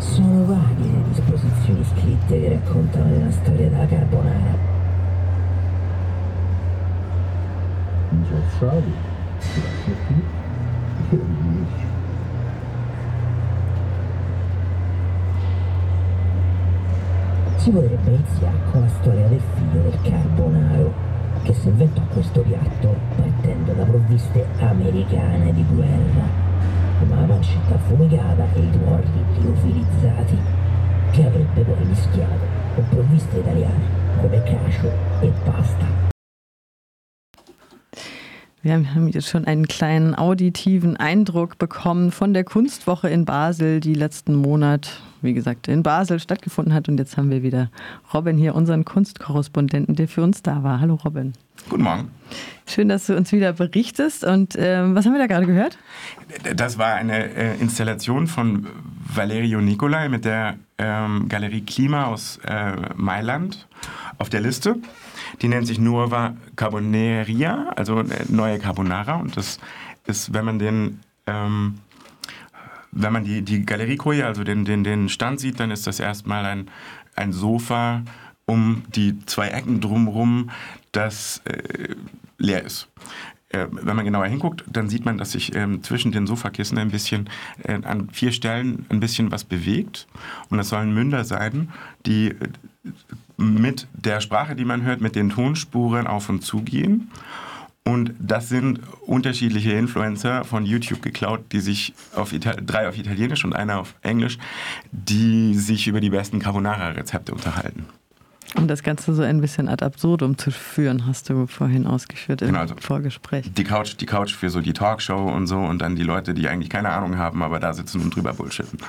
Sono vaghe le disposizioni scritte che raccontano la storia della carbonara. E riesci. Si potrebbe iniziare con la storia del figlio del carbonaro, che si inventò questo piatto partendo da provviste americane di guerra la pancetta affumicata e i tuorli liofilizzati, che avrebbe poi mischiato con provviste italiane come cacio e pasta. Wir haben jetzt schon einen kleinen auditiven Eindruck bekommen von der Kunstwoche in Basel, die letzten Monat, wie gesagt, in Basel stattgefunden hat. Und jetzt haben wir wieder Robin hier, unseren Kunstkorrespondenten, der für uns da war. Hallo Robin. Guten Morgen. Schön, dass du uns wieder berichtest. Und ähm, was haben wir da gerade gehört? Das war eine äh, Installation von Valerio Nicolai mit der ähm, Galerie Klima aus äh, Mailand auf der Liste. Die nennt sich Nuova Carboneria, also äh, neue Carbonara. Und das ist, wenn man den ähm, wenn man die, die Galeriekoje, also den, den, den Stand sieht, dann ist das erstmal ein, ein Sofa um die zwei Ecken drumherum, das äh, leer ist. Äh, wenn man genauer hinguckt, dann sieht man, dass sich ähm, zwischen den Sofakissen ein bisschen äh, an vier Stellen ein bisschen was bewegt. Und das sollen Münder sein, die äh, mit der Sprache, die man hört, mit den Tonspuren auf und zu gehen. Und das sind unterschiedliche Influencer von YouTube geklaut, die sich auf Ital drei auf Italienisch und einer auf Englisch, die sich über die besten Carbonara-Rezepte unterhalten. Um das Ganze so ein bisschen ad absurdum zu führen, hast du vorhin ausgeführt im genau, also Vorgespräch. Die Couch, die Couch für so die Talkshow und so und dann die Leute, die eigentlich keine Ahnung haben, aber da sitzen und drüber bullshitten.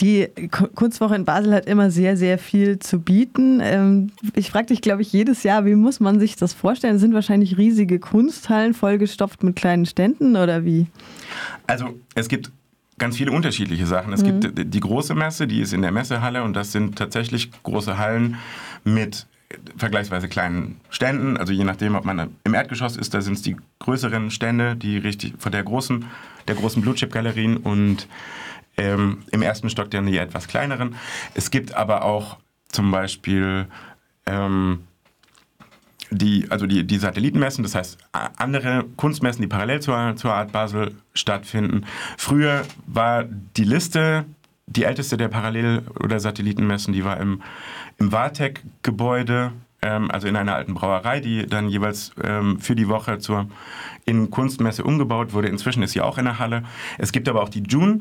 Die Kunstwoche in Basel hat immer sehr, sehr viel zu bieten. Ähm, ich frage dich, glaube ich, jedes Jahr, wie muss man sich das vorstellen? Das sind wahrscheinlich riesige Kunsthallen vollgestopft mit kleinen Ständen oder wie? Also es gibt ganz viele unterschiedliche Sachen. Es mhm. gibt die große Messe, die ist in der Messehalle und das sind tatsächlich große Hallen mit vergleichsweise kleinen Ständen. Also je nachdem, ob man im Erdgeschoss ist, da sind es die größeren Stände, die richtig von der großen, der großen Blue Chip Galerien und ähm, im ersten Stock dann die etwas kleineren. Es gibt aber auch zum Beispiel ähm, die, also die, die Satellitenmessen, das heißt andere Kunstmessen, die parallel zur, zur Art Basel stattfinden. Früher war die Liste, die älteste der Parallel- oder Satellitenmessen, die war im, im Wartec-Gebäude, ähm, also in einer alten Brauerei, die dann jeweils ähm, für die Woche zur in Kunstmesse umgebaut wurde. Inzwischen ist sie auch in der Halle. Es gibt aber auch die June,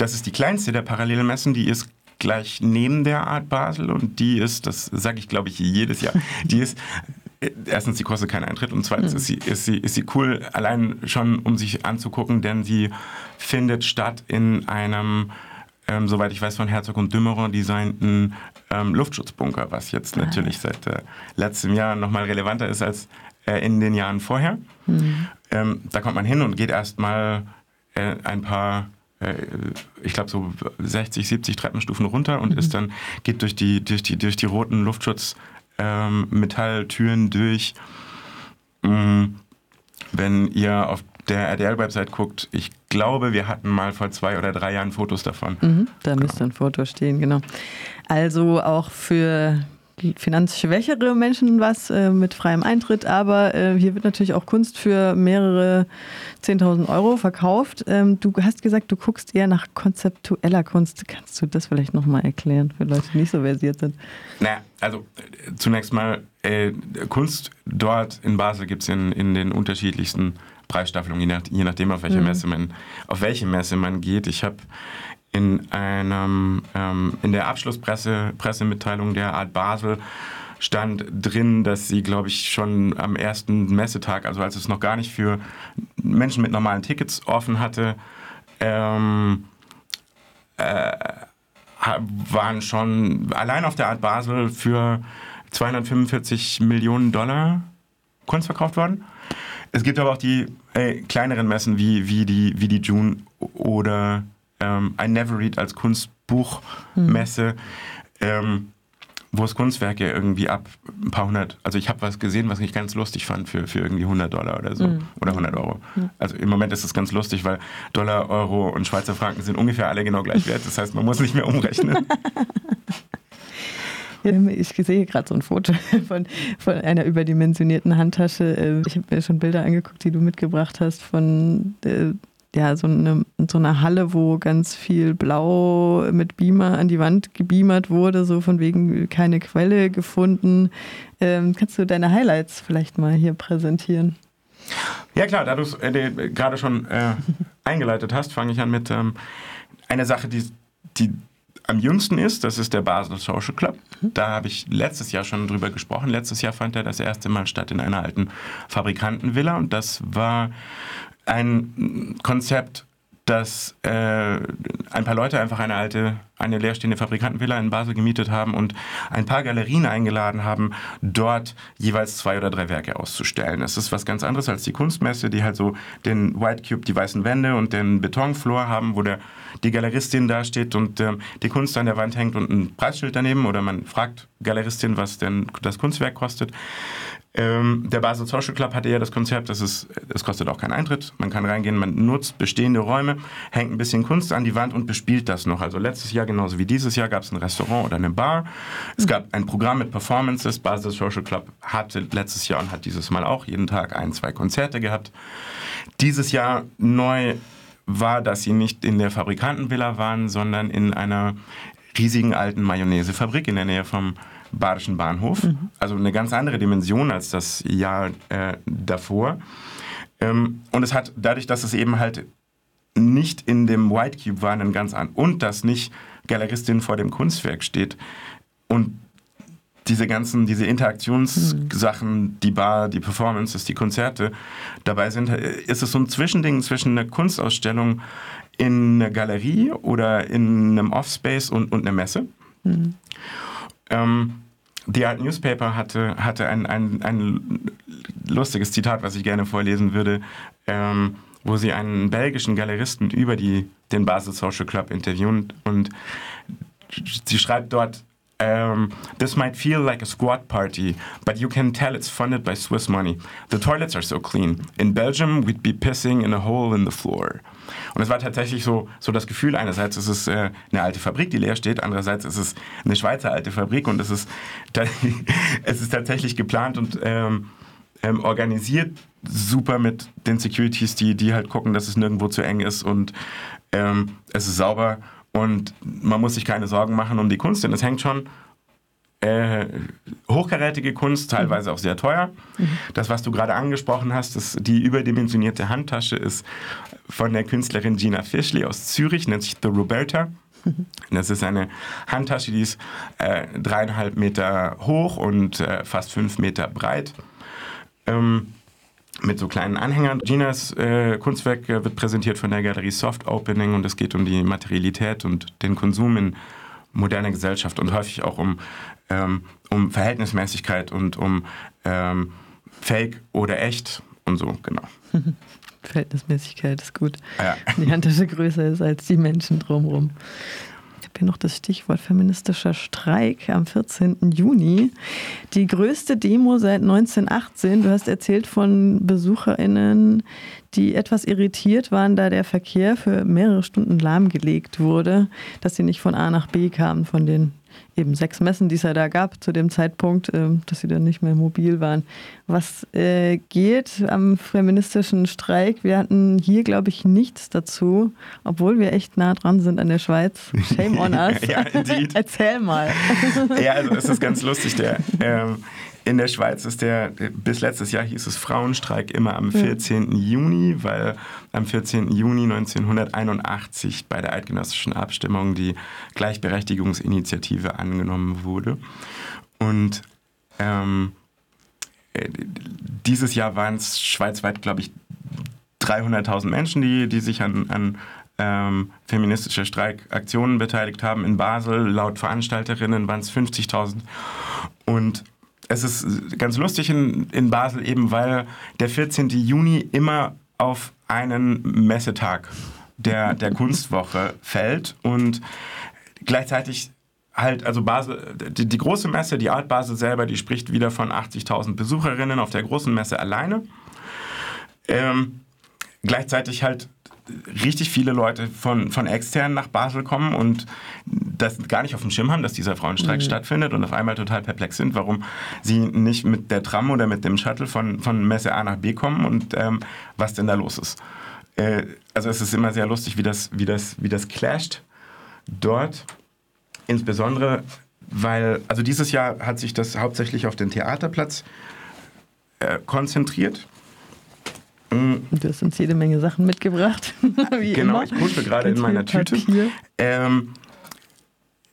das ist die kleinste der Parallelmessen, die ist gleich neben der Art Basel und die ist, das sage ich glaube ich jedes Jahr, die ist erstens, sie kostet keinen Eintritt und zweitens mhm. ist, sie, ist, sie, ist sie cool, allein schon um sich anzugucken, denn sie findet statt in einem, ähm, soweit ich weiß, von Herzog und Dümmerer designten ähm, Luftschutzbunker, was jetzt ah. natürlich seit äh, letztem Jahr nochmal relevanter ist als äh, in den Jahren vorher. Mhm. Ähm, da kommt man hin und geht erstmal äh, ein paar äh, ich glaube so 60, 70 Treppenstufen runter und mhm. ist dann geht durch die durch die durch die roten Luftschutz ähm, durch. Mhm. Wenn ihr auf der RDL-Website guckt, ich glaube, wir hatten mal vor zwei oder drei Jahren Fotos davon. Mhm, da genau. müsste ein Foto stehen, genau. Also auch für finanzschwächere Menschen was äh, mit freiem Eintritt, aber äh, hier wird natürlich auch Kunst für mehrere 10.000 Euro verkauft. Ähm, du hast gesagt, du guckst eher nach konzeptueller Kunst. Kannst du das vielleicht nochmal erklären für Leute, die nicht so versiert sind? Naja, also äh, zunächst mal, äh, Kunst dort in Basel gibt es in, in den unterschiedlichsten Preisstaffelungen, je, nach, je nachdem, auf welche, mhm. Messe man, auf welche Messe man geht. Ich habe in einem ähm, in der Abschlusspressemitteilung der Art Basel stand drin, dass sie, glaube ich, schon am ersten Messetag, also als es noch gar nicht für Menschen mit normalen Tickets offen hatte, ähm, äh, waren schon allein auf der Art Basel für 245 Millionen Dollar Kunst verkauft worden. Es gibt aber auch die äh, kleineren Messen wie, wie, die, wie die June oder ähm, I Never Read als Kunstbuchmesse, hm. ähm, wo es Kunstwerke irgendwie ab ein paar hundert, also ich habe was gesehen, was ich ganz lustig fand für, für irgendwie 100 Dollar oder so mhm. oder 100 Euro. Mhm. Also im Moment ist es ganz lustig, weil Dollar, Euro und Schweizer Franken sind ungefähr alle genau gleich wert. Das heißt, man muss nicht mehr umrechnen. Ich sehe gerade so ein Foto von, von einer überdimensionierten Handtasche. Ähm, ich habe mir schon Bilder angeguckt, die du mitgebracht hast von äh, ja, so, eine, so eine Halle, wo ganz viel Blau mit Beamer an die Wand gebeamert wurde, so von wegen keine Quelle gefunden. Ähm, kannst du deine Highlights vielleicht mal hier präsentieren? Ja klar, da du es äh, gerade schon äh, eingeleitet hast, fange ich an mit ähm, einer Sache, die, die am jüngsten ist, das ist der Basel Social Club. Mhm. Da habe ich letztes Jahr schon drüber gesprochen. Letztes Jahr fand er das erste Mal statt in einer alten Fabrikantenvilla und das war ein Konzept, dass äh, ein paar Leute einfach eine alte, eine leerstehende Fabrikantenvilla in Basel gemietet haben und ein paar Galerien eingeladen haben, dort jeweils zwei oder drei Werke auszustellen. Das ist was ganz anderes als die Kunstmesse, die halt so den White Cube, die weißen Wände und den Betonfloor haben, wo der, die Galeristin da steht und äh, die Kunst an der Wand hängt und ein Preisschild daneben oder man fragt Galeristin, was denn das Kunstwerk kostet. Ähm, der Basel Social Club hatte ja das Konzept, dass es, es kostet auch keinen Eintritt. Man kann reingehen, man nutzt bestehende Räume, hängt ein bisschen Kunst an die Wand und bespielt das noch. Also letztes Jahr genauso wie dieses Jahr gab es ein Restaurant oder eine Bar. Es gab ein Programm mit Performances. Basel Social Club hatte letztes Jahr und hat dieses Mal auch jeden Tag ein, zwei Konzerte gehabt. Dieses Jahr neu war, dass sie nicht in der Fabrikantenvilla waren, sondern in einer riesigen alten Mayonnaisefabrik in der Nähe vom Badischen Bahnhof. Mhm. Also eine ganz andere Dimension als das Jahr äh, davor. Ähm, und es hat dadurch, dass es eben halt nicht in dem White Cube war, einen ganz an und dass nicht Galeristin vor dem Kunstwerk steht und diese ganzen, diese Interaktionssachen, mhm. die Bar, die Performances, die Konzerte dabei sind, ist es so ein Zwischending zwischen einer Kunstausstellung in einer Galerie oder in einem Offspace und, und einer Messe. Mhm. Ähm, The Art Newspaper hatte, hatte ein, ein, ein lustiges Zitat, was ich gerne vorlesen würde, ähm, wo sie einen belgischen Galeristen über die, den Basel Social Club interviewen und sie schreibt dort, um, this might feel like a squat party, but you can tell it's funded by Swiss money. The toilets are so clean. In Belgium, we'd be pissing in a hole in the floor. Und es war tatsächlich so, so das Gefühl, einerseits ist es äh, eine alte Fabrik, die leer steht, andererseits ist es eine Schweizer alte Fabrik und es ist, es ist tatsächlich geplant und ähm, ähm, organisiert super mit den Securities, die, die halt gucken, dass es nirgendwo zu eng ist und ähm, es ist sauber und man muss sich keine Sorgen machen um die Kunst, denn es hängt schon äh, hochkarätige Kunst, teilweise auch sehr teuer. Das, was du gerade angesprochen hast, ist die überdimensionierte Handtasche ist von der Künstlerin Gina Fischley aus Zürich, nennt sich The Roberta. Das ist eine Handtasche, die ist äh, dreieinhalb Meter hoch und äh, fast fünf Meter breit. Ähm, mit so kleinen Anhängern. Ginas äh, Kunstwerk äh, wird präsentiert von der Galerie Soft Opening und es geht um die Materialität und den Konsum in moderner Gesellschaft und häufig auch um ähm, um Verhältnismäßigkeit und um ähm, Fake oder echt und so, genau. Verhältnismäßigkeit ist gut. Ja. Die Handtasche größer ist als die Menschen drumherum. Ich habe hier noch das Stichwort feministischer Streik am 14. Juni. Die größte Demo seit 1918. Du hast erzählt von BesucherInnen, die etwas irritiert waren, da der Verkehr für mehrere Stunden lahmgelegt wurde, dass sie nicht von A nach B kamen von den eben sechs Messen, die es ja da gab zu dem Zeitpunkt, äh, dass sie dann nicht mehr mobil waren. Was äh, geht am feministischen Streik? Wir hatten hier, glaube ich, nichts dazu, obwohl wir echt nah dran sind an der Schweiz. Shame on us. ja, Erzähl mal. ja, also es ist ganz lustig. Der, ähm, in der Schweiz ist der, bis letztes Jahr hieß es Frauenstreik immer am 14. Ja. Juni, weil am 14. Juni 1981 bei der eidgenössischen Abstimmung die Gleichberechtigungsinitiative angenommen wurde. Und ähm, äh, dieses Jahr waren es schweizweit, glaube ich, 300.000 Menschen, die, die sich an, an ähm, feministische Streikaktionen beteiligt haben. In Basel, laut Veranstalterinnen, waren es 50.000. Und es ist ganz lustig in, in Basel eben, weil der 14. Juni immer auf einen Messetag der, der Kunstwoche fällt und gleichzeitig halt, also Basel, die, die, große Messe, die Art Basel selber, die spricht wieder von 80.000 Besucherinnen auf der großen Messe alleine. Ähm, gleichzeitig halt richtig viele Leute von, von extern nach Basel kommen und das gar nicht auf dem Schirm haben, dass dieser Frauenstreik mhm. stattfindet und auf einmal total perplex sind, warum sie nicht mit der Tram oder mit dem Shuttle von, von Messe A nach B kommen und ähm, was denn da los ist. Äh, also es ist immer sehr lustig, wie das, wie das, wie das clasht dort. Insbesondere, weil, also dieses Jahr hat sich das hauptsächlich auf den Theaterplatz äh, konzentriert. Mhm. Du hast uns jede Menge Sachen mitgebracht. genau, immer. ich kuschel gerade in meiner Tüte. Ähm,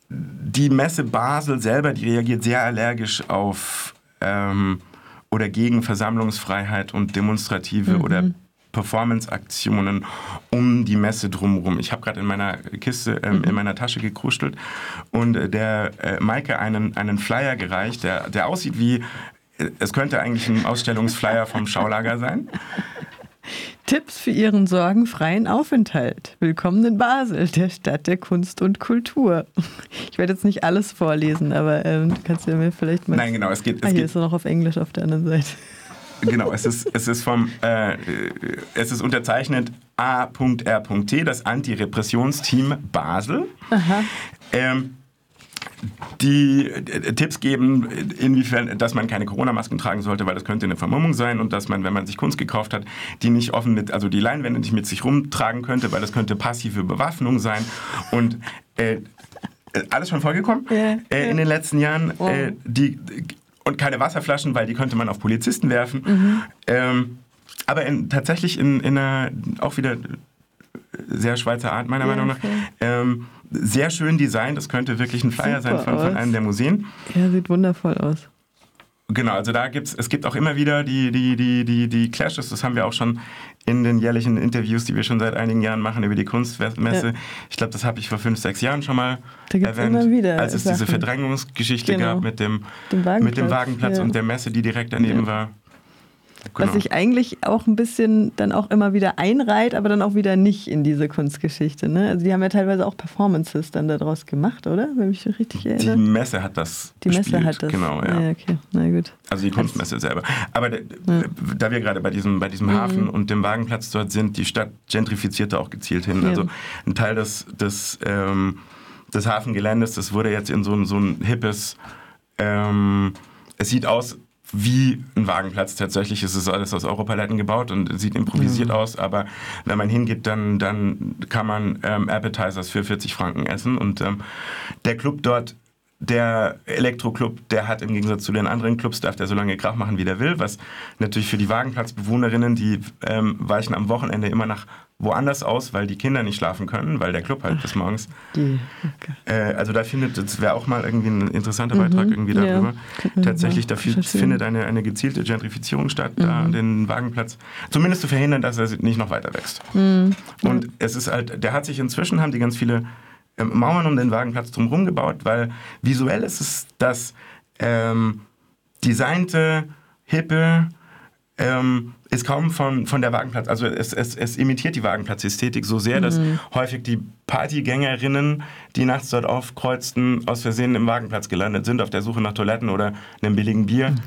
die Messe Basel selber, die reagiert sehr allergisch auf ähm, oder gegen Versammlungsfreiheit und demonstrative mhm. oder Performance-Aktionen um die Messe drumherum. Ich habe gerade in meiner Kiste, ähm, mhm. in meiner Tasche gekruschelt und äh, der äh, Maike einen, einen Flyer gereicht, der, der aussieht wie, es könnte eigentlich ein Ausstellungsflyer vom Schaulager sein. Tipps für Ihren sorgenfreien Aufenthalt. Willkommen in Basel, der Stadt der Kunst und Kultur. Ich werde jetzt nicht alles vorlesen, aber ähm, kannst du mir vielleicht mal. Nein, genau, es geht. Es ah, hier geht. ist noch auf Englisch auf der anderen Seite. Genau, es ist, es ist vom, äh, es ist unterzeichnet A.R.T., das Antirepressionsteam Basel. Aha. Ähm, die äh, Tipps geben, inwiefern, dass man keine Corona-Masken tragen sollte, weil das könnte eine Vermummung sein und dass man, wenn man sich Kunst gekauft hat, die nicht offen mit, also die Leinwände nicht mit sich rumtragen könnte, weil das könnte passive Bewaffnung sein und äh, alles schon vorgekommen ja, äh, in den letzten Jahren. Oh. Äh, die, und keine Wasserflaschen, weil die könnte man auf Polizisten werfen. Mhm. Ähm, aber in, tatsächlich in, in einer auch wieder sehr Schweizer Art, meiner ja, Meinung nach. Okay. Ähm, sehr schön designt. Das könnte wirklich ein Flyer Super sein von, von, einem der Museen. Ja, sieht wundervoll aus. Genau, also da gibt's, es gibt auch immer wieder die, die, die, die, die Clashes, das haben wir auch schon in den jährlichen Interviews, die wir schon seit einigen Jahren machen über die Kunstmesse. Ja. Ich glaube, das habe ich vor fünf, sechs Jahren schon mal erwähnt, als es Sachen. diese Verdrängungsgeschichte genau. gab mit dem, mit dem Wagenplatz ja. und der Messe, die direkt daneben war. Genau. Was sich eigentlich auch ein bisschen dann auch immer wieder einreiht, aber dann auch wieder nicht in diese Kunstgeschichte. Ne? Also die haben ja teilweise auch Performances dann daraus gemacht, oder? Wenn ich mich richtig erinnere. Die Messe hat das. Die Messe gespielt. hat das. Genau, ja. ja okay. Na gut. Also die Kunstmesse selber. Aber ja. da wir gerade bei diesem, bei diesem mhm. Hafen und dem Wagenplatz dort sind, die Stadt gentrifizierte auch gezielt hin. Ja. Also ein Teil des, des, ähm, des Hafengeländes, das wurde jetzt in so ein, so ein hippes ähm, es sieht aus, wie ein Wagenplatz. Tatsächlich ist es alles aus Europaletten gebaut und sieht improvisiert mhm. aus, aber wenn man hingeht, dann, dann kann man ähm, Appetizers für 40 Franken essen. Und ähm, der Club dort der Elektroclub, der hat im Gegensatz zu den anderen Clubs, darf der so lange Krach machen, wie der will, was natürlich für die Wagenplatzbewohnerinnen, die ähm, weichen am Wochenende immer nach woanders aus, weil die Kinder nicht schlafen können, weil der Club halt Ach, bis morgens. Die, okay. äh, also da findet, das wäre auch mal irgendwie ein interessanter mhm, Beitrag irgendwie darüber. Ja, Tatsächlich, da findet eine, eine gezielte Gentrifizierung statt, mhm. da an den Wagenplatz. Zumindest zu verhindern, dass er nicht noch weiter wächst. Mhm. Und es ist halt, der hat sich inzwischen, haben die ganz viele Mauern um den Wagenplatz drumherum gebaut, weil visuell ist es das ähm, designte, hippe, ähm, ist kaum von, von der Wagenplatz, also es, es, es imitiert die Wagenplatzästhetik so sehr, dass mhm. häufig die Partygängerinnen, die nachts dort aufkreuzten, aus Versehen im Wagenplatz gelandet sind, auf der Suche nach Toiletten oder einem billigen Bier, mhm.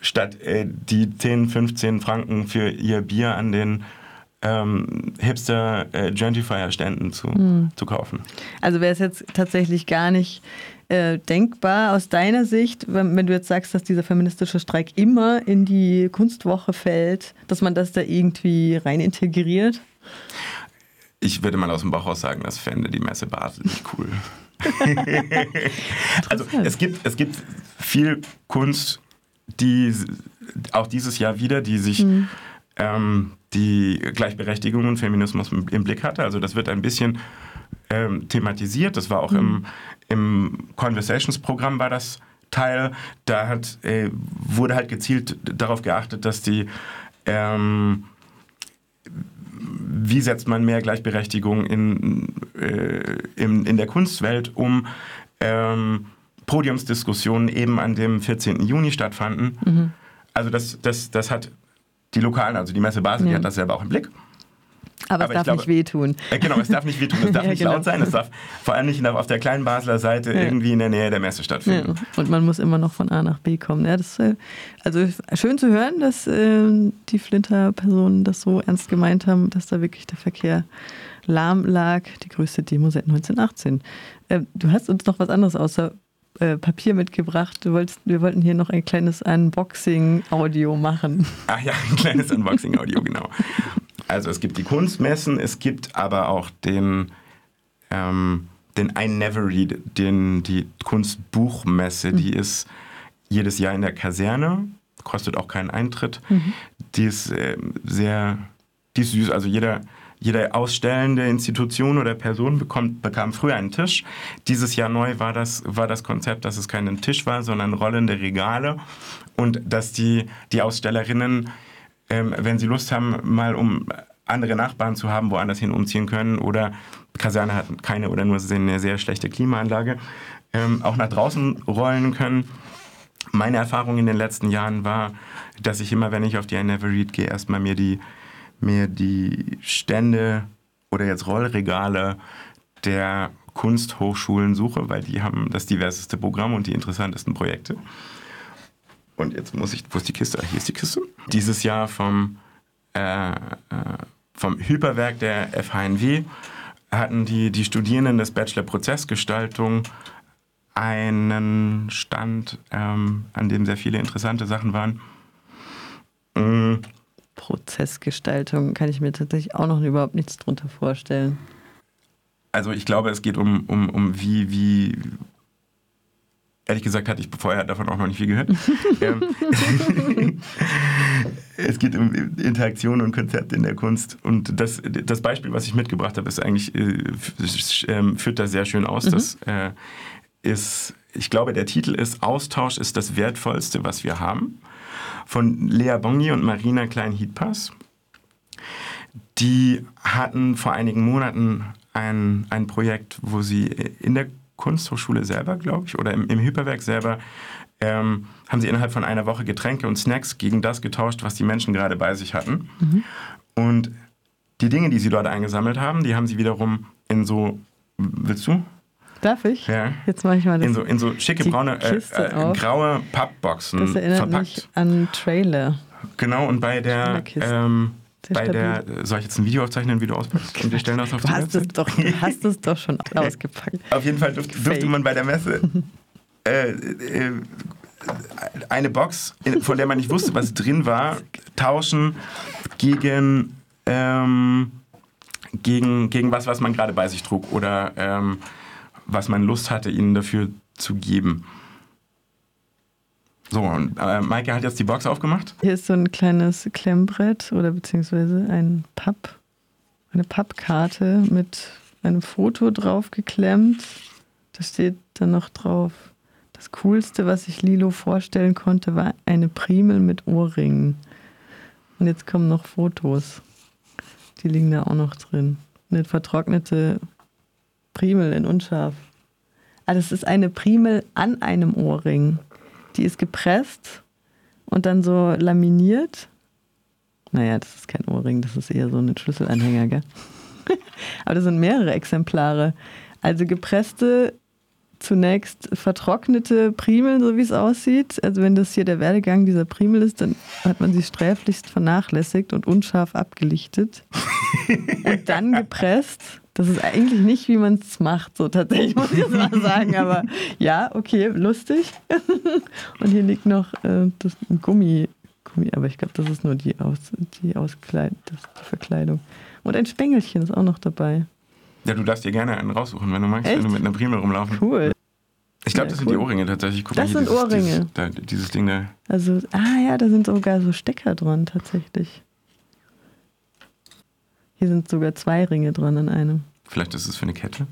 statt äh, die 10, 15 Franken für ihr Bier an den ähm, hipster äh, Gentrifier-Ständen zu, mhm. zu kaufen. Also wäre es jetzt tatsächlich gar nicht äh, denkbar aus deiner Sicht, wenn, wenn, du jetzt sagst, dass dieser feministische Streik immer in die Kunstwoche fällt, dass man das da irgendwie rein integriert? Ich würde mal aus dem Bauch aus sagen, das fände die Messe Basel nicht cool. also es gibt, es gibt viel Kunst, die auch dieses Jahr wieder, die sich mhm ähm, die Gleichberechtigung und Feminismus im Blick hatte. Also das wird ein bisschen ähm, thematisiert. Das war auch mhm. im, im Conversations-Programm war das Teil. Da hat, äh, wurde halt gezielt darauf geachtet, dass die ähm, wie setzt man mehr Gleichberechtigung in, äh, in, in der Kunstwelt um ähm, Podiumsdiskussionen eben an dem 14. Juni stattfanden. Mhm. Also das, das, das hat die Lokalen, also die Messe Basel, ja. die hat das selber auch im Blick. Aber, es darf glaube, nicht wehtun. Äh, genau, es darf nicht wehtun. Es darf ja, nicht genau. laut sein. Es darf vor allem nicht auf der kleinen Basler Seite ja. irgendwie in der Nähe der Messe stattfinden. Ja. Und man muss immer noch von A nach B kommen. Ja, das, äh, also schön zu hören, dass äh, die Flinter-Personen das so ernst gemeint haben, dass da wirklich der Verkehr lahm lag. Die größte Demo seit 1918. Äh, du hast uns noch was anderes außer äh, Papier mitgebracht. Wolltest, wir wollten hier noch ein kleines Unboxing-Audio machen. Ach ja, ein kleines Unboxing-Audio, genau. Also es gibt die Kunstmessen, es gibt aber auch den, ähm, den I Never Read, den, die Kunstbuchmesse, mhm. die ist jedes Jahr in der Kaserne, kostet auch keinen Eintritt. Mhm. Die ist äh, sehr, die ist süß, also jeder jede ausstellende Institution oder Person bekommt, bekam früher einen Tisch. Dieses Jahr neu war das, war das Konzept, dass es kein Tisch war, sondern rollende Regale und dass die, die Ausstellerinnen, ähm, wenn sie Lust haben, mal um andere Nachbarn zu haben, woanders hin umziehen können oder Kaserne hat keine oder nur eine sehr schlechte Klimaanlage, ähm, auch nach draußen rollen können. Meine Erfahrung in den letzten Jahren war, dass ich immer, wenn ich auf die I Never Read gehe, erstmal mir die mir die Stände oder jetzt Rollregale der Kunsthochschulen suche, weil die haben das diverseste Programm und die interessantesten Projekte. Und jetzt muss ich, wo ist die Kiste? Hier ist die Kiste. Dieses Jahr vom, äh, äh vom Hyperwerk der FHNW hatten die, die Studierenden des Bachelor Prozessgestaltung einen Stand, ähm, an dem sehr viele interessante Sachen waren. Prozessgestaltung kann ich mir tatsächlich auch noch überhaupt nichts drunter vorstellen. Also ich glaube, es geht um, um, um wie, wie, ehrlich gesagt hatte ich vorher davon auch noch nicht viel gehört. Ähm, es geht um Interaktion und Konzepte in der Kunst. Und das, das Beispiel, was ich mitgebracht habe, ist eigentlich, äh, ähm, führt da sehr schön aus. Mhm. Das äh, ist, ich glaube, der Titel ist Austausch ist das Wertvollste, was wir haben von Lea Bongi und Marina Klein-Hietpass. Die hatten vor einigen Monaten ein, ein Projekt, wo sie in der Kunsthochschule selber, glaube ich, oder im, im Hyperwerk selber, ähm, haben sie innerhalb von einer Woche Getränke und Snacks gegen das getauscht, was die Menschen gerade bei sich hatten. Mhm. Und die Dinge, die sie dort eingesammelt haben, die haben sie wiederum in so, willst du? Darf ich? Ja. Jetzt mache ich mal das. In so, in so schicke braune, äh, äh, graue Pappboxen das erinnert verpackt. Mich an Trailer. Genau, und bei der, ähm, bei der, soll ich jetzt ein Video aufzeichnen, wie du auspackst? Und wir stellen das auf du die hast es doch, Du hast es doch schon ausgepackt. Auf jeden Fall durfte, durfte man bei der Messe äh, äh, eine Box, von der man nicht wusste, was drin war, tauschen gegen, ähm, gegen, gegen was, was man gerade bei sich trug. Oder ähm, was man Lust hatte, ihnen dafür zu geben. So, und äh, Maike hat jetzt die Box aufgemacht. Hier ist so ein kleines Klemmbrett oder beziehungsweise ein Papp, eine Pappkarte mit einem Foto drauf geklemmt. Da steht dann noch drauf, das Coolste, was ich Lilo vorstellen konnte, war eine Primel mit Ohrringen. Und jetzt kommen noch Fotos. Die liegen da auch noch drin. Eine vertrocknete Primel in unscharf. Also es ist eine Primel an einem Ohrring. Die ist gepresst und dann so laminiert. Naja, das ist kein Ohrring, das ist eher so ein Schlüsselanhänger, gell? Aber das sind mehrere Exemplare. Also gepresste, zunächst vertrocknete Primeln, so wie es aussieht. Also wenn das hier der Werdegang dieser Primel ist, dann hat man sie sträflichst vernachlässigt und unscharf abgelichtet. und dann gepresst das ist eigentlich nicht, wie man es macht, so tatsächlich, muss ich jetzt mal sagen. Aber ja, okay, lustig. Und hier liegt noch äh, das Gummi, Gummi, aber ich glaube, das ist nur die, Aus, die, Auskleid, das, die Verkleidung. Und ein Spengelchen ist auch noch dabei. Ja, du darfst dir gerne einen raussuchen, wenn du magst, Echt? wenn du mit einer Primel rumlaufen. Cool. Ich glaube, das ja, sind die Ohrringe tatsächlich. Guck das mal, sind dieses, Ohrringe. Dieses, da, dieses Ding da. Also, ah ja, da sind sogar so Stecker dran tatsächlich. Hier sind sogar zwei Ringe dran an einem. Vielleicht ist es für eine Kette.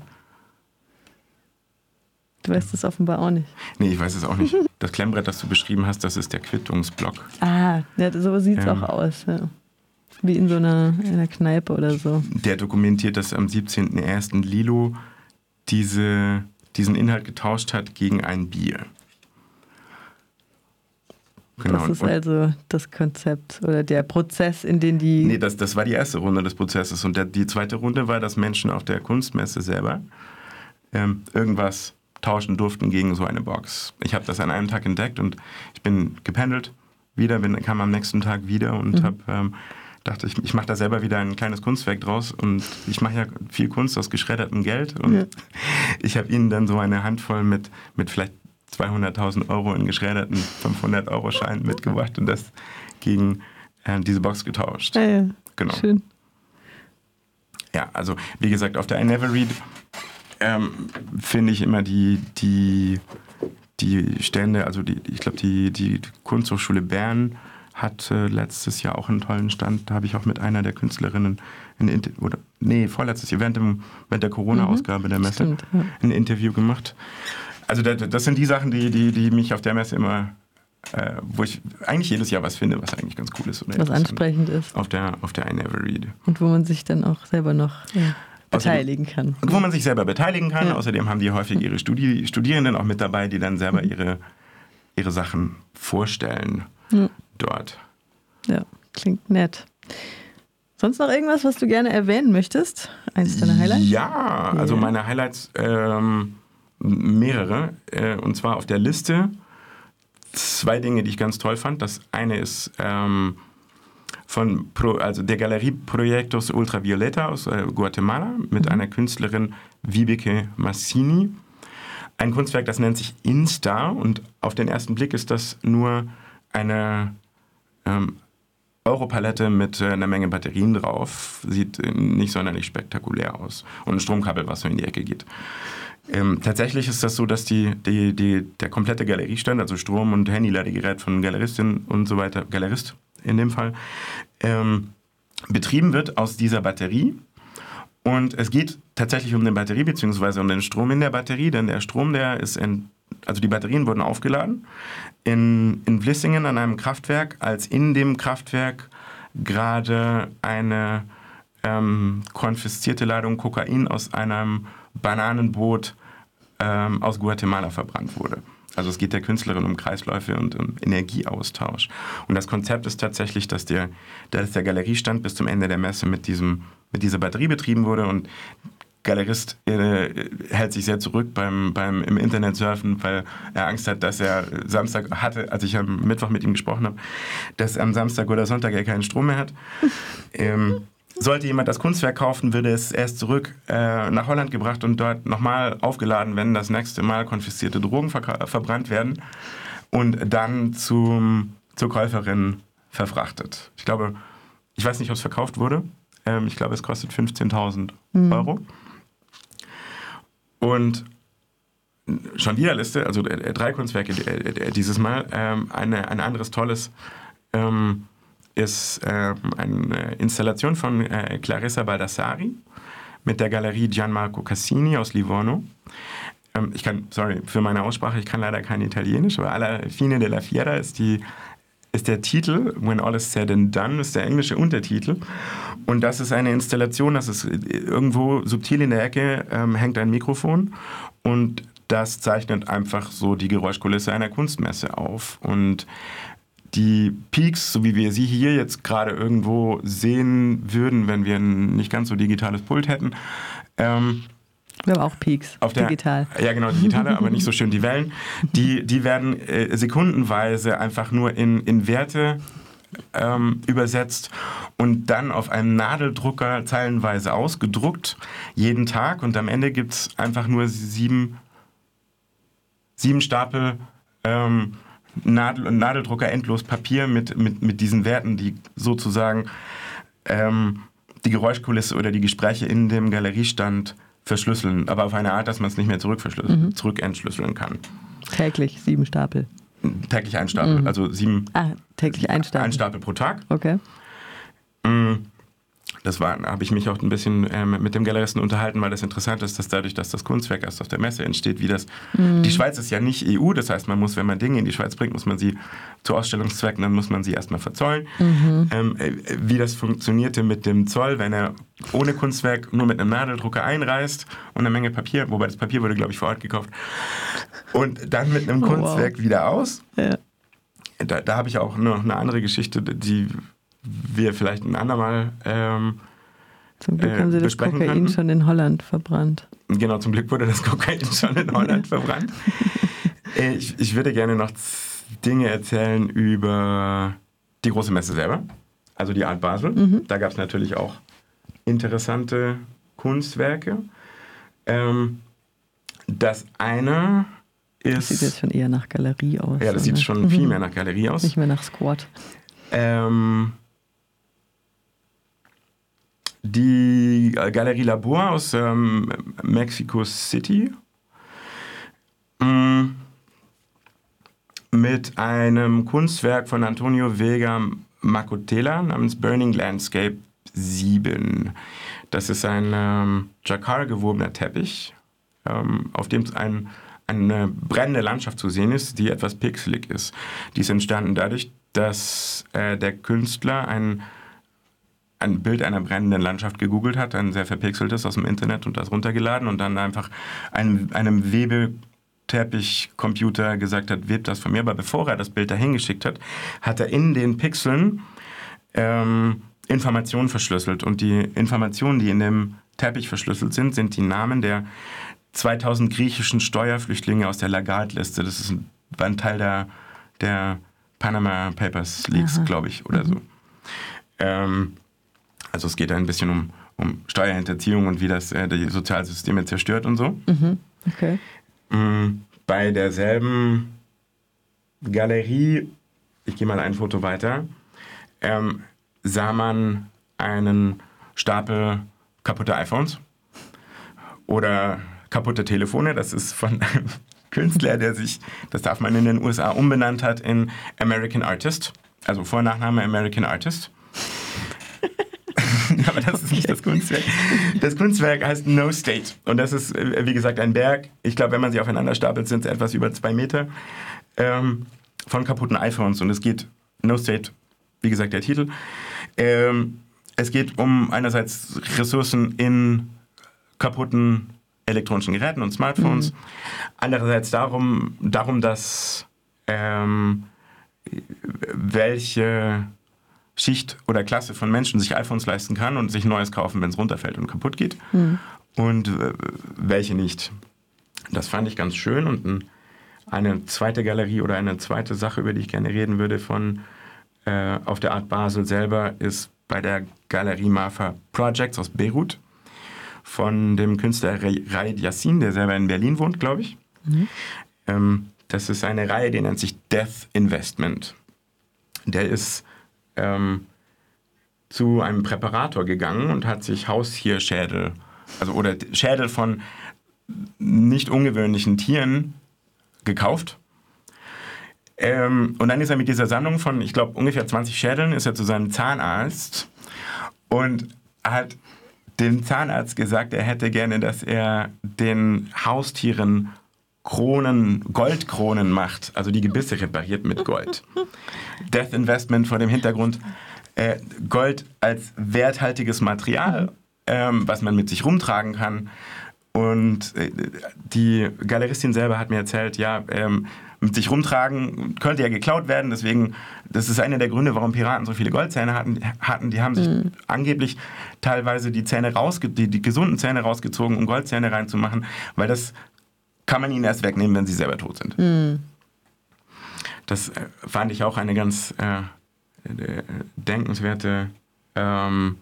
Du weißt es offenbar auch nicht. Nee, ich weiß es auch nicht. Das Klemmbrett, das du beschrieben hast, das ist der Quittungsblock. Ah, ja, so sieht es ähm, auch aus. Ja. Wie in so einer, einer Kneipe oder so. Der dokumentiert, dass am 17.01. Lilo diese, diesen Inhalt getauscht hat gegen ein Bier. Genau. Das ist also das Konzept oder der Prozess, in den die. Nee, das, das war die erste Runde des Prozesses. Und der, die zweite Runde war, dass Menschen auf der Kunstmesse selber ähm, irgendwas tauschen durften gegen so eine Box. Ich habe das an einem Tag entdeckt und ich bin gependelt wieder, bin, kam am nächsten Tag wieder und Mhm. hab, ähm, dachte, ich, ich mache da selber wieder ein kleines Kunstwerk draus. Und ich mache ja viel Kunst aus geschreddertem Geld. Und Ja. ich habe ihnen dann so eine Handvoll mit, mit vielleicht 200.000 Euro in geschredderten 500-Euro-Scheinen mitgebracht und das gegen äh, diese Box getauscht. Ja, ja. Genau. Schön. Ja, also wie gesagt, auf der I Never Read ähm, finde ich immer die, die, die Stände, also die, ich glaube, die, die Kunsthochschule Bern hat äh, letztes Jahr auch einen tollen Stand. Da habe ich auch mit einer der Künstlerinnen ein oder nee, vorletztes Jahr, während, dem, während der Corona-Ausgabe der Messe Stimmt, ja. ein Interview gemacht. Also da, das sind die Sachen, die, die, die mich auf der Messe immer, äh, wo ich eigentlich jedes Jahr was finde, was eigentlich ganz cool ist. Oder Was ansprechend ist Auf der, auf der I Never Read. und wo man sich dann auch selber noch ja, beteiligen kann. Und wo man sich selber beteiligen kann. Ja. Außerdem haben die häufig ihre Studi Studierenden auch mit dabei, die dann selber ihre, ihre Sachen vorstellen Ja. dort. Ja, klingt nett. Sonst noch irgendwas, was du gerne erwähnen möchtest? Eins deiner Highlights? Ja, also meine Highlights ähm, mehrere. Äh, und zwar auf der Liste zwei Dinge, die ich ganz toll fand. Das eine ist ähm, von Pro, also der Galerie Proyectos Ultravioleta aus äh, Guatemala mit einer Künstlerin Vibeke Massini. Ein Kunstwerk, das nennt sich Insta und auf den ersten Blick ist das nur eine ähm, Europalette mit äh, einer Menge Batterien drauf. Sieht äh, nicht sonderlich spektakulär aus. Und ein Stromkabel, was so in die Ecke geht. Ähm, tatsächlich ist das so, dass die, die, die, der komplette Galeriestand, also Strom- und Handyladegerät von Galeristin und so weiter, Galerist in dem Fall, ähm, betrieben wird aus dieser Batterie. Und es geht tatsächlich um eine Batterie, beziehungsweise um den Strom in der Batterie, denn der Strom, der ist also die Batterien wurden aufgeladen in, in Vlissingen an einem Kraftwerk, als in dem Kraftwerk gerade eine ähm, konfiszierte Ladung Kokain aus einem Bananenboot ähm, aus Guatemala verbrannt wurde. Also es geht der Künstlerin um Kreisläufe und um Energieaustausch. Und das Konzept ist tatsächlich, dass der, dass der Galeriestand bis zum Ende der Messe mit, diesem, mit dieser Batterie betrieben wurde und Galerist äh, hält sich sehr zurück beim, beim im Internet surfen, weil er Angst hat, dass er Samstag hatte, als ich am Mittwoch mit ihm gesprochen habe, dass am Samstag oder Sonntag er keinen Strom mehr hat. ähm, sollte jemand das Kunstwerk kaufen, würde es erst zurück äh, nach Holland gebracht und dort nochmal aufgeladen, wenn das nächste Mal konfiszierte Drogen verka- verbrannt werden und dann zum, zur Käuferin verfrachtet. Ich glaube, ich weiß nicht, ob es verkauft wurde. Ähm, ich glaube, es kostet 15.000 Euro. Und schon wieder Liste, also drei Kunstwerke äh, dieses Mal. Ähm, eine, ein anderes tolles ähm, ist ähm, eine Installation von äh, Clarissa Baldassari mit der Galerie Gianmarco Cassini aus Livorno. Ich kann, sorry für meine Aussprache, ich kann leider kein Italienisch, aber Alla Fine della Fiera ist die ist der Titel, When All is Said and Done, ist der englische Untertitel. Und das ist eine Installation, das ist irgendwo subtil in der Ecke, ähm, hängt ein Mikrofon und das zeichnet einfach so die Geräuschkulisse einer Kunstmesse auf. Und die Peaks, so wie wir sie hier jetzt gerade irgendwo sehen würden, wenn wir ein nicht ganz so digitales Pult hätten, ähm, Wir haben auch Peaks, auf der, digital. Ja, genau, digitale, aber nicht so schön die Wellen. Die, die werden äh, sekundenweise einfach nur in, in Werte ähm, übersetzt und dann auf einem Nadeldrucker zeilenweise ausgedruckt, jeden Tag. Und am Ende gibt es einfach nur sieben, sieben Stapel ähm, Nadel und Nadeldrucker endlos Papier mit, mit, mit diesen Werten, die sozusagen ähm, die Geräuschkulisse oder die Gespräche in dem Galeriestand verschlüsseln, aber auf eine Art, dass man es nicht mehr zurückverschlüsseln, zurückentschlüsseln kann. Täglich sieben Stapel. Täglich ein Stapel, also sieben, Ah, täglich ein Stapel. ein Stapel pro Tag. Okay. Mm, Das war, habe ich mich auch ein bisschen ähm, mit dem Galeristen unterhalten, weil das interessant ist, dass dadurch, dass das Kunstwerk erst auf der Messe entsteht, wie das. Die Schweiz ist ja nicht EU, das heißt, man muss, wenn man Dinge in die Schweiz bringt, muss man sie zu Ausstellungszwecken, dann muss man sie erstmal verzollen. Ähm, äh, wie das funktionierte mit dem Zoll, wenn er ohne Kunstwerk nur mit einem Nadeldrucker einreist und eine Menge Papier, wobei das Papier wurde, glaube ich, vor Ort gekauft, und dann mit einem Oh, wow. Kunstwerk wieder aus Ja. da, da habe ich auch noch eine andere Geschichte, die wir vielleicht ein andermal ähm, Zum Glück äh, haben sie das Kokain könnten. schon in Holland verbrannt. Genau, zum Glück wurde das Kokain schon in Holland verbrannt. Äh, Ich, ich würde gerne noch Dinge erzählen über die große Messe selber, also die Art Basel. Da gab es natürlich auch interessante Kunstwerke. Ähm, das eine Das sieht jetzt ist. schon eher nach Galerie aus. Ja, das sieht ne? schon viel mehr nach Galerie aus. Nicht mehr nach Squat. Ähm, die Galerie Labor aus ähm, Mexico City mm, mit einem Kunstwerk von Antonio Vega Macotela namens Burning Landscape 7. Das ist ein ähm, Jacquard gewobener Teppich, ähm, auf dem ein, eine brennende Landschaft zu sehen ist, die etwas pixelig ist. Die ist entstanden dadurch, dass äh, der Künstler ein, ein Bild einer brennenden Landschaft gegoogelt hat, ein sehr verpixeltes aus dem Internet und das runtergeladen und dann einfach einem, einem Webeteppichcomputer gesagt hat, webt das von mir. Aber bevor er das Bild dahin geschickt hat, hat er in den Pixeln ähm, Informationen verschlüsselt. Und die Informationen, die in dem Teppich verschlüsselt sind, sind die Namen der 2000 griechischen Steuerflüchtlinge aus der Lagarde-Liste. Das ist ein, war ein Teil der, der Panama Papers Leaks, glaube ich, oder so. Ähm, also es geht da ein bisschen um, um Steuerhinterziehung und wie das äh, die Sozialsysteme zerstört und so. Okay. Mm, Bei derselben Galerie, ich gehe mal ein Foto weiter, ähm, sah man einen Stapel kaputter iPhones oder kaputte Telefone. Das ist von einem Künstler, der sich, das darf man in den USA, umbenannt hat in American Artist. Also Vor- Nachname American Artist. Aber das ist nicht das Kunstwerk. Das Kunstwerk heißt No State. Und das ist, äh, wie gesagt, ein Berg. Ich glaube, wenn man sie aufeinander stapelt, sind es etwas über zwei Meter ähm, von kaputten iPhones. Und es geht, No State, wie gesagt, der Titel. Ähm, es geht um einerseits Ressourcen in kaputten elektronischen Geräten und Smartphones. Andererseits darum, darum dass ähm, welche Schicht oder Klasse von Menschen sich iPhones leisten kann und sich Neues kaufen, wenn es runterfällt und kaputt geht. Und äh, welche nicht. Das fand ich ganz schön und ein, eine zweite Galerie oder eine zweite Sache, über die ich gerne reden würde von äh, auf der Art Basel selber, ist bei der Galerie Mafa Projects aus Beirut von dem Künstler Raid Yassin, der selber in Berlin wohnt, glaube ich. Ähm, das ist eine Reihe, die nennt sich Death Investment. Der ist ähm, zu einem Präparator gegangen und hat sich Haustierschädel, also oder Schädel von nicht ungewöhnlichen Tieren gekauft. Ähm, und dann ist er mit dieser Sammlung von, ich glaube, ungefähr 20 Schädeln, ist er zu seinem Zahnarzt und hat dem Zahnarzt gesagt, er hätte gerne, dass er den Haustieren Kronen, Goldkronen macht, also die Gebisse repariert mit Gold. Death Investment vor dem Hintergrund, äh, Gold als werthaltiges Material, ähm, was man mit sich rumtragen kann. Und äh, die Galeristin selber hat mir erzählt, ja, ähm, mit sich rumtragen könnte ja geklaut werden. Deswegen, das ist einer der Gründe, warum Piraten so viele Goldzähne hatten. hatten. Die haben sich angeblich teilweise die Zähne rausge die, die gesunden Zähne rausgezogen, um Goldzähne reinzumachen, weil das kann man ihnen erst wegnehmen, wenn sie selber tot sind. Das äh, fand ich auch eine ganz äh, äh, denkenswerte ähm,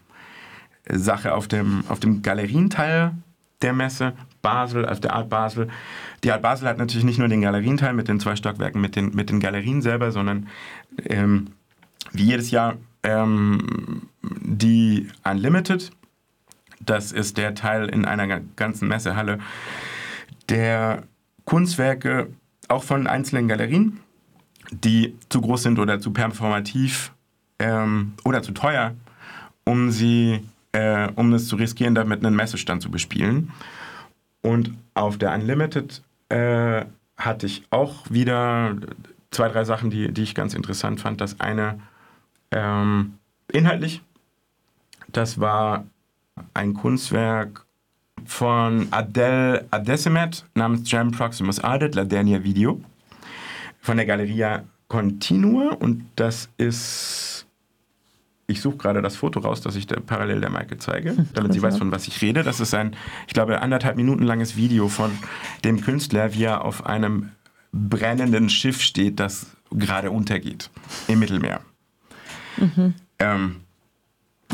Sache auf dem, auf dem Galerienteil der Messe. Basel, also der Art Basel. Die Art Basel hat natürlich nicht nur den Galerienteil mit den zwei Stockwerken, mit den, mit den Galerien selber, sondern ähm, wie jedes Jahr ähm, die Unlimited. Das ist der Teil in einer ga- ganzen Messehalle, der Kunstwerke auch von einzelnen Galerien, die zu groß sind oder zu performativ ähm, oder zu teuer, um sie, äh, um es zu riskieren, damit einen Messestand zu bespielen. Und auf der Unlimited äh, hatte ich auch wieder zwei, drei Sachen, die, die ich ganz interessant fand. Das eine ähm, inhaltlich, das war ein Kunstwerk von Adele Adesimet namens Jam Proximus Adet, La Dernière Video, von der Galeria Continua und das ist. Ich suche gerade das Foto raus, das ich der, parallel der Maike zeige, damit sie weiß, von was ich rede. Das ist ein, ich glaube, anderthalb Minuten langes Video von dem Künstler, wie er auf einem brennenden Schiff steht, das gerade untergeht im Mittelmeer. Ähm,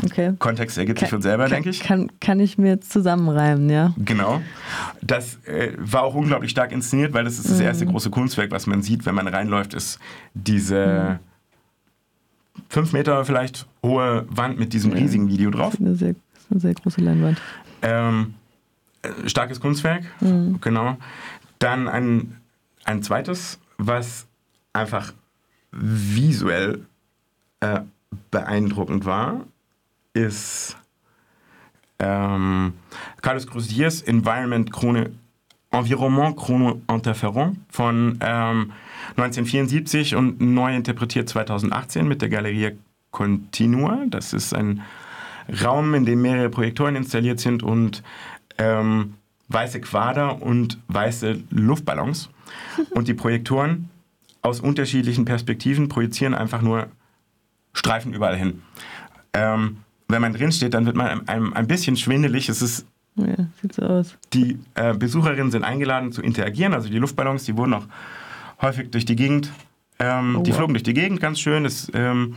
Okay. Kontext ergibt sich von selber, kann, denke ich. Kann, kann ich mir jetzt zusammenreimen, ja. Genau. Das äh, war auch unglaublich stark inszeniert, weil das ist das erste große Kunstwerk, was man sieht, wenn man reinläuft, ist diese fünf Meter vielleicht hohe Wand mit diesem riesigen Video drauf. Eine sehr, eine sehr große Leinwand. Ähm, äh, starkes Kunstwerk, genau. Dann ein, ein zweites, was einfach visuell äh, beeindruckend war, ist ähm, Carlos Croziers Environment Krone, Environnement Chrono Interferent von ähm, 1974 und neu interpretiert 2018 mit der Galerie Continua. Das ist ein Raum, in dem mehrere Projektoren installiert sind und ähm, weiße Quader und weiße Luftballons. Und die Projektoren aus unterschiedlichen Perspektiven projizieren einfach nur Streifen überall hin. Ähm, wenn man drin steht, dann wird man einem ein bisschen schwindelig. Es ist Ja, sieht so aus. die äh, Besucherinnen sind eingeladen zu interagieren. Also die Luftballons, die wurden auch häufig durch die Gegend. Ähm, Oh, die wow. flogen durch die Gegend, ganz schön. Das, ähm,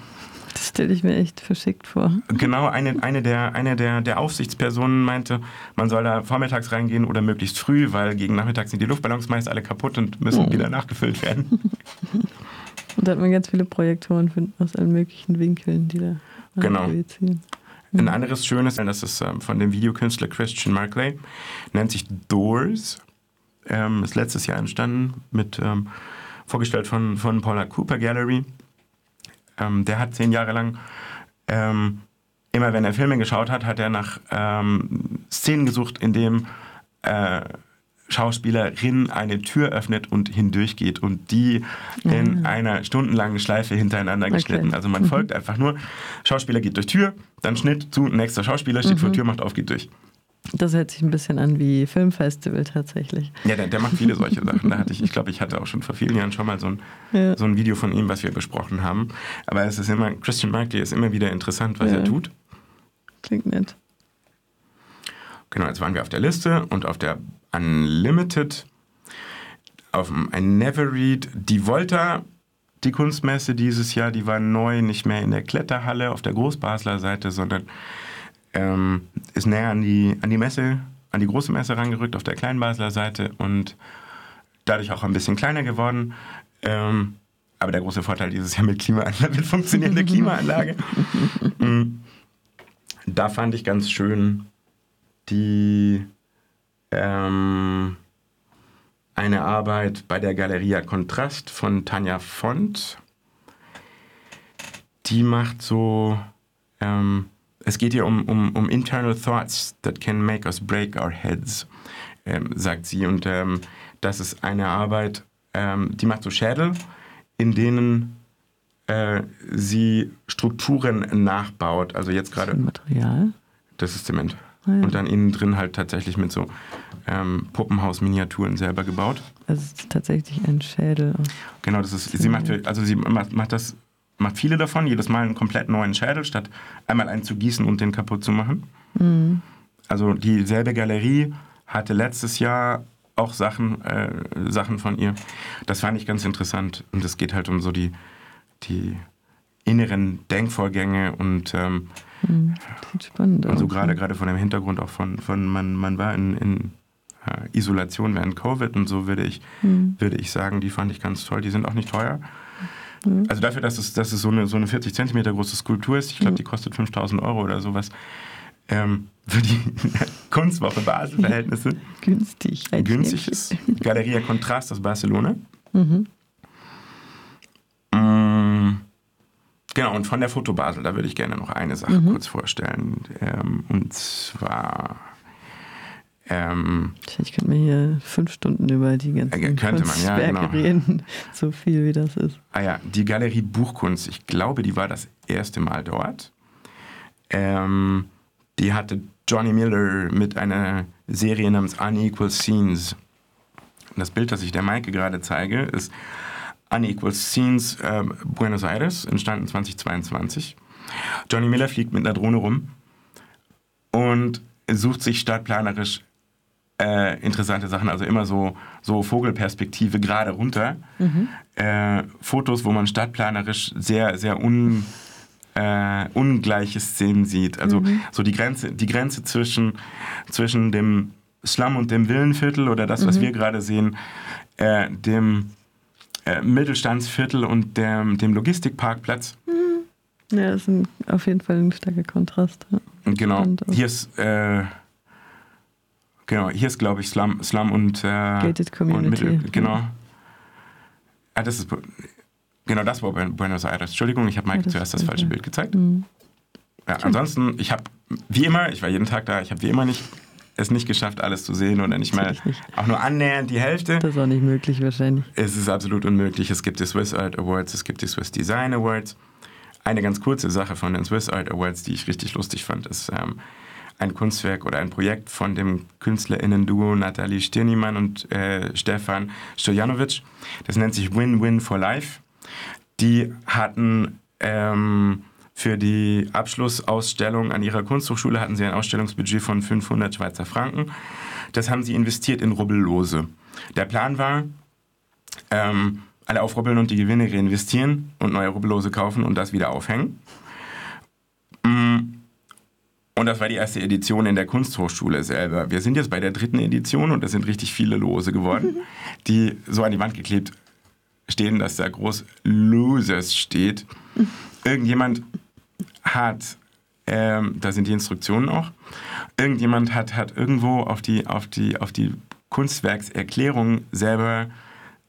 Das stelle ich mir echt verschickt vor. genau, eine, eine, der, eine der, der Aufsichtspersonen meinte, man soll da vormittags reingehen oder möglichst früh, weil gegen Nachmittag sind die Luftballons meist alle kaputt und müssen Oh. wieder nachgefüllt werden. Und da hat man ganz viele Projektoren aus allen möglichen Winkeln, die da Genau. projizieren. Ein anderes schönes, das ist ähm, von dem Videokünstler Christian Markley, nennt sich Doors. Ähm, ist letztes Jahr entstanden, mit, ähm, vorgestellt von, von Paula Cooper Gallery. Ähm, der hat zehn Jahre lang, ähm, immer wenn er Filme geschaut hat, hat er nach Szenen gesucht, in dem äh, Schauspielerin eine Tür öffnet und hindurchgeht und die in einer stundenlangen Schleife hintereinander Okay. geschnitten. Also man folgt einfach nur, Schauspieler geht durch Tür, dann Schnitt zu, nächster Schauspieler steht vor Tür, macht auf, geht durch. Das hört sich ein bisschen an wie Filmfestival tatsächlich. Ja, der, der macht viele solche Sachen. Da hatte ich, ich glaube, ich hatte auch schon vor vielen Jahren schon mal so ein, Ja. so ein Video von ihm, was wir besprochen haben. Aber es ist immer, Christian Markley ist immer wieder interessant, was Ja. er tut. Klingt nett. Genau, jetzt waren wir auf der Liste und auf der Unlimited, auf dem ein Never Read, die Volta, die Kunstmesse dieses Jahr, die war neu, nicht mehr in der Kletterhalle auf der Großbasler Seite, sondern ähm, ist näher an die, an die Messe, an die große Messe rangerückt auf der Kleinbasler Seite und dadurch auch ein bisschen kleiner geworden. Ähm, aber der große Vorteil dieses Jahr mit Klimaanlage, mit funktionierender Klimaanlage. Mm. da fand ich ganz schön die ähm, eine Arbeit bei der Galeria Kontrast von Tanja Font. Die macht so, ähm, es geht hier um, um, um internal thoughts that can make us break our heads, ähm, sagt sie. Und ähm, das ist eine Arbeit, ähm, die macht so Schädel, in denen äh, sie Strukturen nachbaut. Also jetzt gerade Material. das ist Zement. Ah, ja. Und dann innen drin halt tatsächlich mit so ähm, Puppenhaus-Miniaturen selber gebaut. Also es ist tatsächlich ein Schädel. Genau, das ist, sie macht, also sie macht, macht das, macht viele davon, jedes Mal einen komplett neuen Schädel, statt einmal einen zu gießen und den kaputt zu machen. Mhm. Also dieselbe Galerie hatte letztes Jahr auch Sachen, äh, Sachen von ihr. Das fand ich ganz interessant. Und es geht halt um so die, die inneren Denkvorgänge und ähm, Sieht spannend Und so aus. gerade gerade von dem Hintergrund auch von, von man, man war in, in Isolation während Covid und so würde ich, würde ich sagen, die fand ich ganz toll. Die sind auch nicht teuer. Also dafür, dass es, dass es so, eine, so eine 40 Zentimeter große Skulptur ist, ich glaube, die kostet 5000 Euro oder sowas, ähm, für die Kunstwoche Basel-Verhältnisse Günstig. als günstig ist. Galeria Kontrast aus Barcelona. Mhm. Mm, Genau, und von der Foto Basel, da würde ich gerne noch eine Sache Mhm. kurz vorstellen. Ähm, und zwar ähm, Ich könnte mir hier fünf Stunden über die ganzen Äh, könnte man, ja, genau. reden. So viel wie das ist. Ah ja, die Galerie Buchkunst, ich glaube, die war das erste Mal dort. Ähm, die hatte Johnny Miller mit einer Serie namens Unequal Scenes. Und das Bild, das ich der Maike gerade zeige, ist Unequal Scenes äh, Buenos Aires, entstanden 2022. Johnny Miller fliegt mit einer Drohne rum und sucht sich stadtplanerisch äh, interessante Sachen, also immer so, so Vogelperspektive gerade runter. Mhm. Äh, Fotos, wo man stadtplanerisch sehr, sehr un, äh, ungleiche Szenen sieht. Also mhm. so die Grenze, die Grenze zwischen, zwischen dem Slum und dem Villenviertel oder das, was mhm. wir gerade sehen, äh, dem äh, Mittelstandsviertel und dem, dem Logistikparkplatz. Mhm. Ja, das ist ein, auf jeden Fall ein starker Kontrast. Ja. Genau. Hier ist, äh, genau, hier ist, glaube ich, Slum, Slum und, äh, Gated Community. Und Mittel, genau. Ja. Ah, das ist, genau, das war Buenos Aires. Entschuldigung, ich habe Mike ja, zuerst das falsche Bild gezeigt. Mhm. Ja, ansonsten, ich habe, wie immer, ich war jeden Tag da, ich habe wie immer nicht es nicht geschafft, alles zu sehen oder nicht mal nicht. auch nur annähernd die Hälfte. Das ist auch nicht möglich wahrscheinlich. Es ist absolut unmöglich. Es gibt die Swiss Art Awards, es gibt die Swiss Design Awards. Eine ganz kurze Sache von den Swiss Art Awards, die ich richtig lustig fand, ist ähm, ein Kunstwerk oder ein Projekt von dem KünstlerInnen-Duo Nathalie Stirnimann und äh, Stefan Stojanovic. Das nennt sich Win-Win for Life. Die hatten ähm, für die Abschlussausstellung an ihrer Kunsthochschule hatten sie ein Ausstellungsbudget von 500 Schweizer Franken. Das haben sie investiert in Rubbellose. Der Plan war, ähm, alle aufrubbeln und die Gewinne reinvestieren und neue Rubbellose kaufen und das wieder aufhängen. Mm. Und das war die erste Edition in der Kunsthochschule selber. Wir sind jetzt bei der dritten Edition und es sind richtig viele Lose geworden, die so an die Wand geklebt stehen, dass da groß Losers steht. Irgendjemand hat, ähm, da sind die Instruktionen auch, irgendjemand hat, hat irgendwo auf die, auf die, auf die Kunstwerkserklärung selber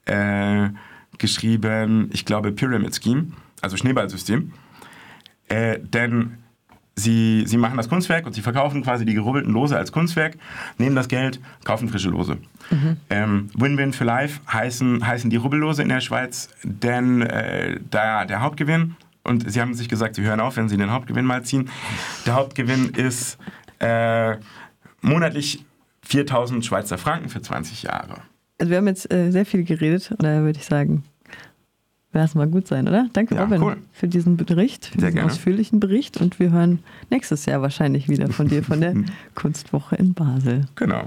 äh, geschrieben, ich glaube Pyramid Scheme, also Schneeballsystem. Äh, denn sie, sie machen das Kunstwerk und sie verkaufen quasi die gerubbelten Lose als Kunstwerk, nehmen das Geld, kaufen frische Lose. Mhm. Ähm, Win-Win für Life heißen, heißen die Rubbellose in der Schweiz, denn äh, da der Hauptgewinn und sie haben sich gesagt, sie hören auf, wenn sie den Hauptgewinn mal ziehen. Der Hauptgewinn ist äh, monatlich 4000 Schweizer Franken für 20 Jahre. Also wir haben jetzt äh, sehr viel geredet und daher würde ich sagen, lass mal gut sein, oder? Danke, ja, Robin, cool. für diesen Bericht, für sehr diesen gerne. ausführlichen Bericht und wir hören nächstes Jahr wahrscheinlich wieder von dir von der Kunstwoche in Basel. Genau.